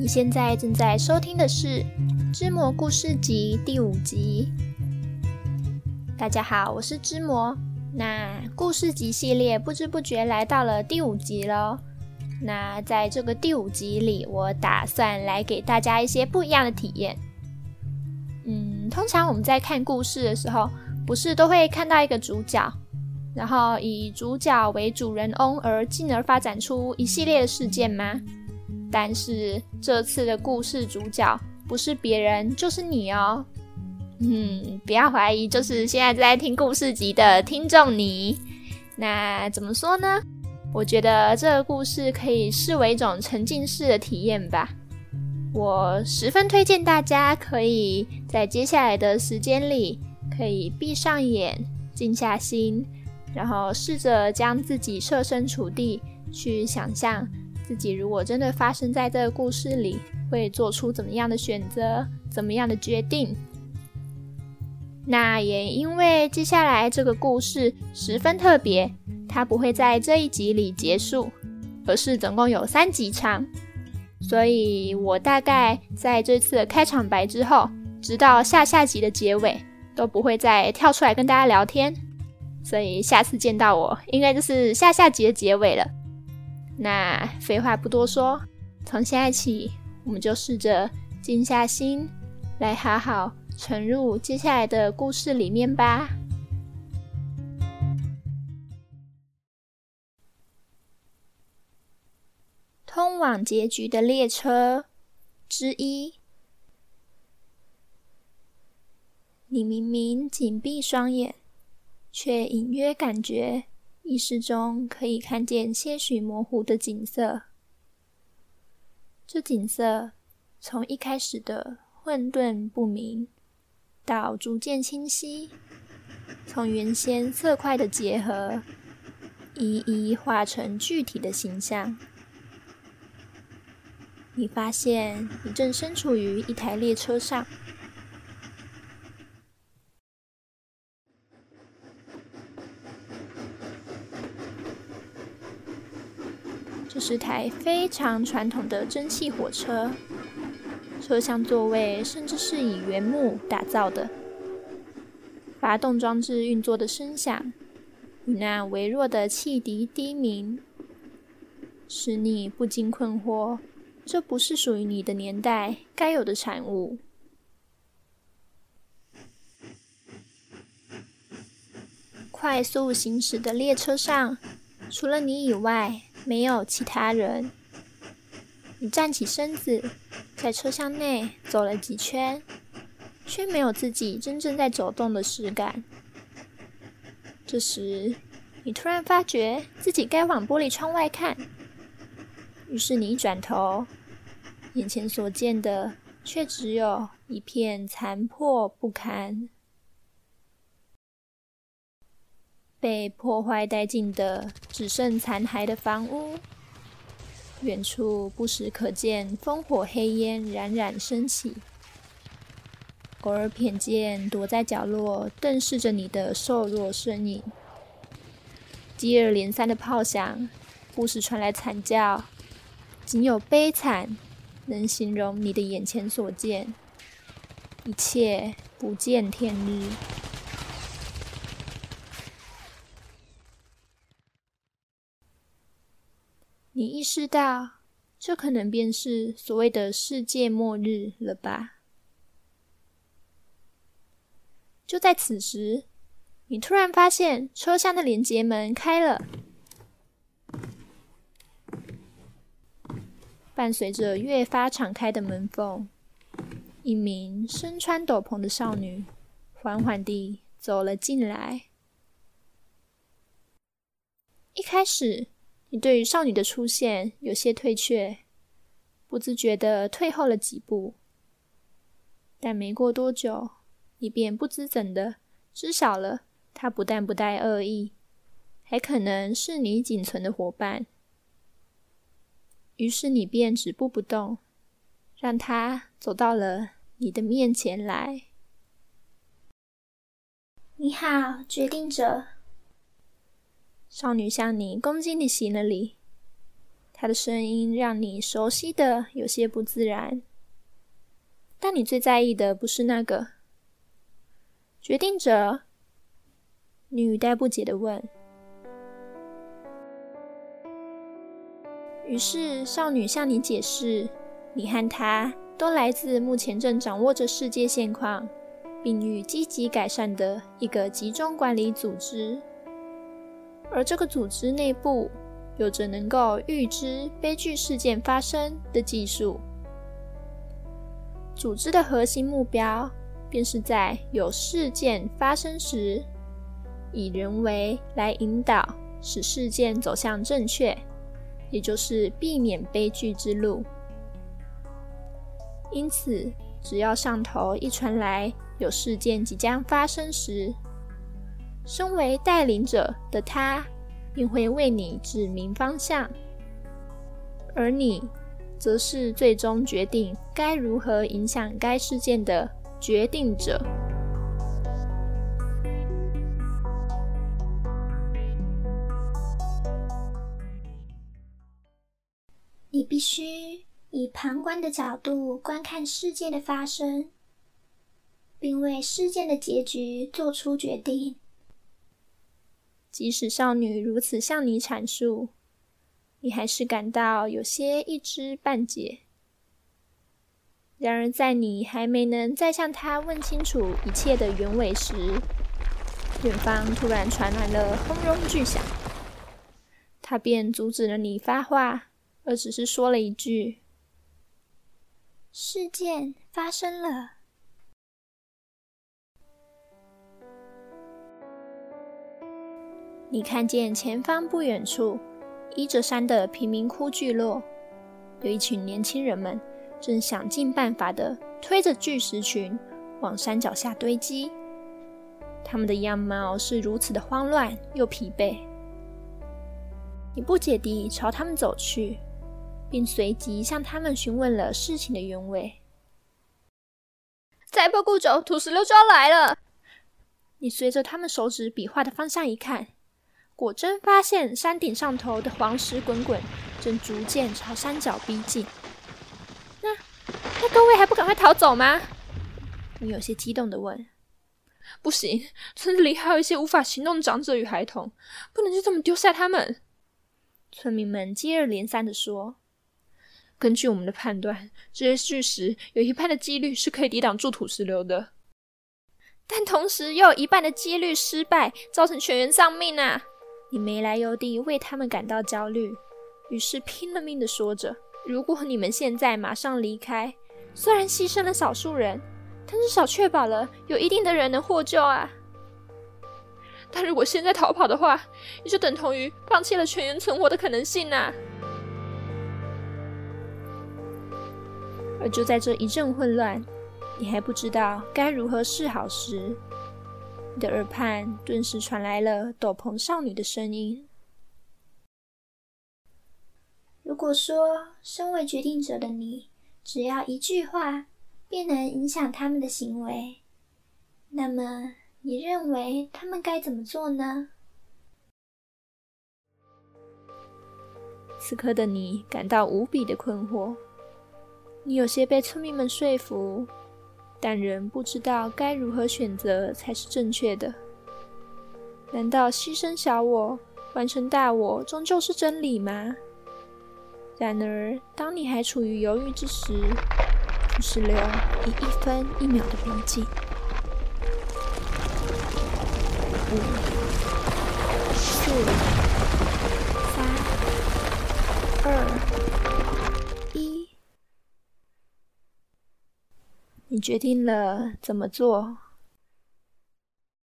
你现在正在收听的是《织魔故事集》第五集。大家好，我是织魔。那故事集系列不知不觉来到了第五集喽。那在这个第五集里，我打算来给大家一些不一样的体验。嗯，通常我们在看故事的时候，不是都会看到一个主角，然后以主角为主人翁，而进而发展出一系列的事件吗？但是这次的故事主角不是别人，就是你哦。嗯，不要怀疑，就是现在在听故事集的听众你。那怎么说呢？我觉得这个故事可以视为一种沉浸式的体验吧。我十分推荐大家可以在接下来的时间里，可以闭上眼，静下心，然后试着将自己设身处地去想象，自己如果真的发生在这个故事里，会做出怎么样的选择，怎么样的决定。那也因为接下来这个故事十分特别，它不会在这一集里结束，而是总共有三集长，所以我大概在这次的开场白之后，直到下下集的结尾，都不会再跳出来跟大家聊天，所以下次见到我，应该就是下下集的结尾了。那废话不多说，从现在起，我们就试着静下心来好好。沉入接下来的故事里面吧。通往结局的列车之一。你明明紧闭双眼，却隐约感觉意识中可以看见些许模糊的景色。这景色从一开始的混沌不明。到逐渐清晰，从原先色块的结合，一一化成具体的形象。你发现你正身处于一台列车上，这是台非常传统的蒸汽火车。车厢座位甚至是以原木打造的，发动装置运作的声响与那微弱的汽笛低鸣，使你不禁困惑：这不是属于你的年代该有的产物。快速行驶的列车上，除了你以外，没有其他人。你站起身子，在车厢内走了几圈，却没有自己真正在走动的实感。这时，你突然发觉自己该往玻璃窗外看，于是你一转头，眼前所见的却只有一片残破不堪、被破坏殆尽的只剩残骸的房屋。远处不时可见烽火黑烟冉冉升起，偶尔瞥见躲在角落瞪视着你的瘦弱身影。接二连三的炮响，不时传来惨叫，仅有悲惨能形容你的眼前所见，一切不见天日。你意识到，这可能便是所谓的世界末日了吧？就在此时，你突然发现车厢的连接门开了，伴随着越发敞开的门缝，一名身穿斗篷的少女缓缓地走了进来。一开始，你对于少女的出现有些退却，不自觉地退后了几步。但没过多久，你便不知怎的知晓了，她不但不带恶意，还可能是你仅存的伙伴。于是你便止步不动，让她走到了你的面前来。你好，决定者。少女向你恭敬地行了礼，她的声音让你熟悉的有些不自然。但你最在意的不是那个决定者？你语带不解的问。于是少女向你解释，你和她都来自目前正掌握着世界现况，并欲积极改善的一个集中管理组织，而这个组织内部有着能够预知悲剧事件发生的技术。组织的核心目标便是在有事件发生时，以人为来引导，使事件走向正确。也就是避免悲剧之路。因此，只要上头一传来有事件即将发生时，身为带领者的他便会为你指明方向，而你则是最终决定该如何影响该事件的决定者。你必须以旁观的角度观看事件的发生，并为事件的结局做出决定。即使少女如此向你阐述，你还是感到有些一知半解。然而，在你还没能再向她问清楚一切的原委时，远方突然传来了轰隆巨响，她便阻止了你发话。而只是说了一句：“事件发生了。”你看见前方不远处，依着山的贫民窟聚落，有一群年轻人们正想尽办法的推着巨石群往山脚下堆积。他们的样貌是如此的慌乱又疲惫。你不解地朝他们走去。并随即向他们询问了事情的原委。再不顾走，土石流就要来了。你随着他们手指比划的方向一看，果真发现山顶上头的黄石滚滚，正逐渐朝山脚逼近。那那各位还不赶快逃走吗？你有些激动地问。不行，村子里还有一些无法行动的长者与孩童，不能就这么丢下他们。村民们接二连三地说。根据我们的判断，这些巨石有一半的几率是可以抵挡住土石流的，但同时又有一半的几率失败，造成全员丧命啊！你没来由地为他们感到焦虑，于是拼了命地说着：“如果你们现在马上离开，虽然牺牲了少数人，但至少确保了有一定的人能获救啊！但如果现在逃跑的话，也就等同于放弃了全员存活的可能性啊！”而就在这一阵混乱，你还不知道该如何是好时，你的耳畔顿时传来了斗篷少女的声音：“如果说身为决定者的你，只要一句话便能影响他们的行为，那么你认为他们该怎么做呢？”此刻的你感到无比的困惑。你有些被村民们说服，但人不知道该如何选择才是正确的。难道牺牲小我，完成大我，终究是真理吗？然而，当你还处于犹豫之时，土石流以一分一秒的逼近。五、四、三、二。决定了怎么做？